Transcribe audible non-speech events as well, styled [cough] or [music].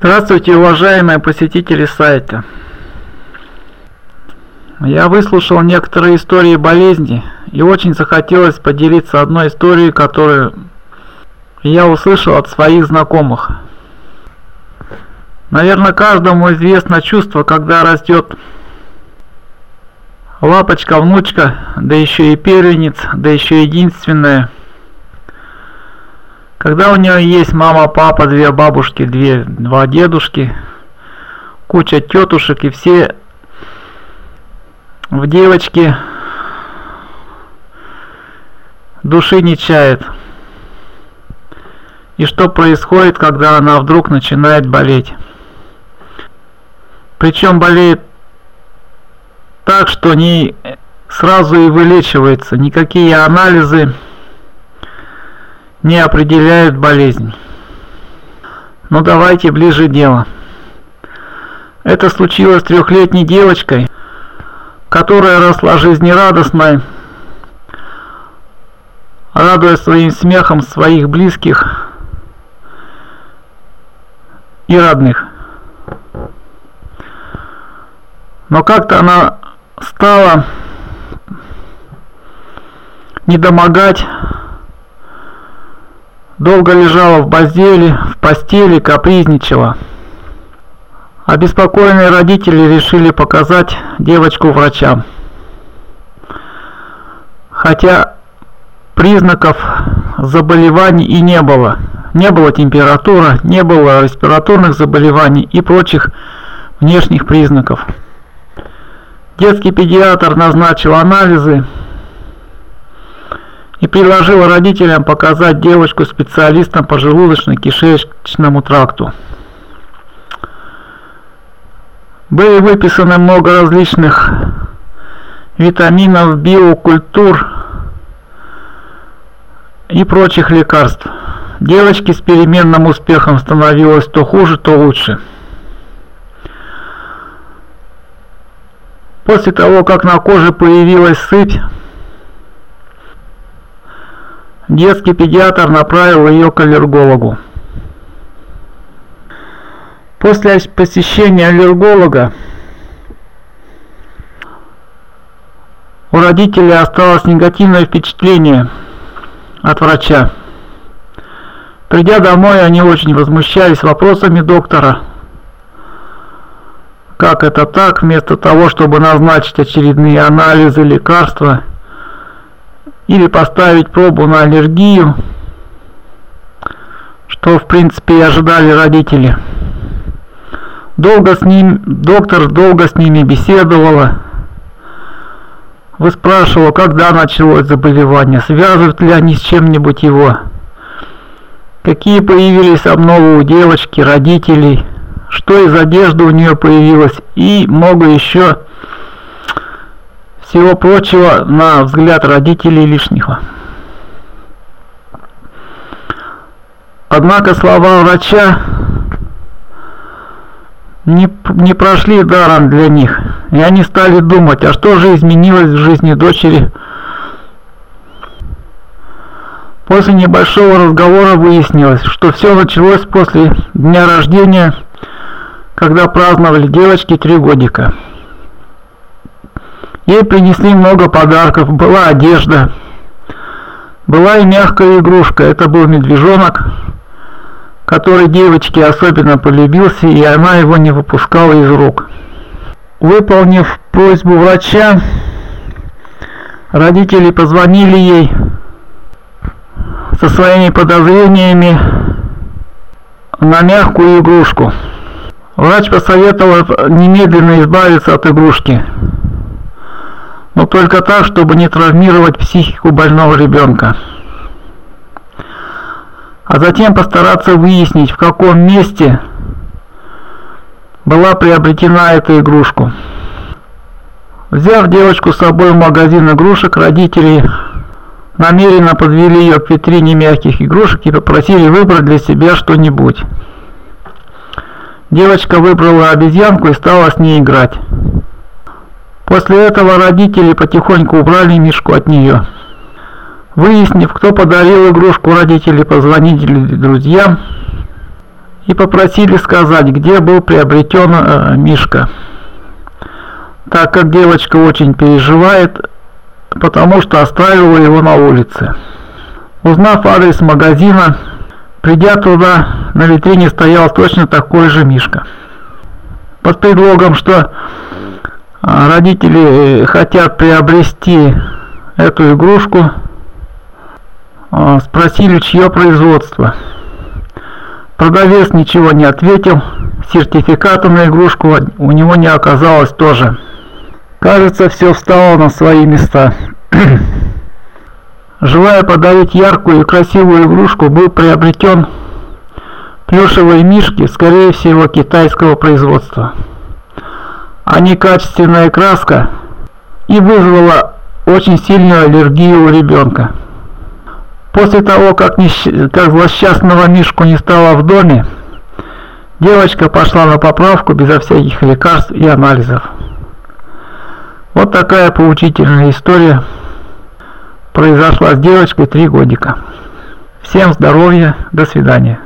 Здравствуйте, уважаемые посетители сайта. Я выслушал некоторые истории болезни и очень захотелось поделиться одной историей, которую я услышал от своих знакомых. Наверное, каждому известно чувство, когда растет лапочка, внучка, да еще и первенец, да еще единственная. Когда у нее есть мама, папа, две бабушки, две, два дедушки, куча тетушек и все в девочке души не чает. И что происходит, когда она вдруг начинает болеть? Причем болеет так, что не сразу и вылечивается. Никакие анализы не определяют болезнь. Но ну, давайте ближе дело. Это случилось с трехлетней девочкой, которая росла жизнерадостной, радуя своим смехом своих близких и родных. Но как-то она стала недомогать, долго лежала в постели, в постели, капризничала. Обеспокоенные родители решили показать девочку врачам. Хотя признаков заболеваний и не было. Не было температуры, не было респираторных заболеваний и прочих внешних признаков. Детский педиатр назначил анализы и предложил родителям показать девочку специалистам по желудочно-кишечному тракту. Были выписаны много различных витаминов, биокультур и прочих лекарств. Девочке с переменным успехом становилось то хуже, то лучше. После того, как на коже появилась сыпь, детский педиатр направил ее к аллергологу. После посещения аллерголога у родителей осталось негативное впечатление от врача. Придя домой, они очень возмущались вопросами доктора – как это так, вместо того, чтобы назначить очередные анализы, лекарства или поставить пробу на аллергию, что в принципе и ожидали родители. Долго с ним, доктор долго с ними беседовала, выспрашивала, когда началось заболевание, связывают ли они с чем-нибудь его, какие появились обновы у девочки, родителей – что из одежды у нее появилось и много еще всего прочего на взгляд родителей лишнего. Однако слова врача не, не прошли даром для них, и они стали думать, а что же изменилось в жизни дочери. После небольшого разговора выяснилось, что все началось после дня рождения когда праздновали девочки три годика. Ей принесли много подарков, была одежда, была и мягкая игрушка, это был медвежонок, который девочке особенно полюбился, и она его не выпускала из рук. Выполнив просьбу врача, родители позвонили ей со своими подозрениями на мягкую игрушку. Врач посоветовал немедленно избавиться от игрушки. Но только так, чтобы не травмировать психику больного ребенка. А затем постараться выяснить, в каком месте была приобретена эта игрушка. Взяв девочку с собой в магазин игрушек, родители намеренно подвели ее к витрине мягких игрушек и попросили выбрать для себя что-нибудь. Девочка выбрала обезьянку и стала с ней играть. После этого родители потихоньку убрали Мишку от нее. Выяснив, кто подарил игрушку, родители позвонили друзьям и попросили сказать, где был приобретен э, Мишка. Так как девочка очень переживает, потому что оставила его на улице. Узнав адрес магазина, придя туда, на витрине стоял точно такой же Мишка. Под предлогом, что родители хотят приобрести эту игрушку, а, спросили, чье производство. Продавец ничего не ответил, сертификата на игрушку у него не оказалось тоже. Кажется, все встало на свои места. [clears throat] Желая подарить яркую и красивую игрушку, был приобретен плюшевые мишки, скорее всего, китайского производства. А некачественная краска и вызвала очень сильную аллергию у ребенка. После того, как, несч... как злосчастного Мишку не стало в доме, девочка пошла на поправку безо всяких лекарств и анализов. Вот такая поучительная история произошла с девочкой три годика. Всем здоровья, до свидания.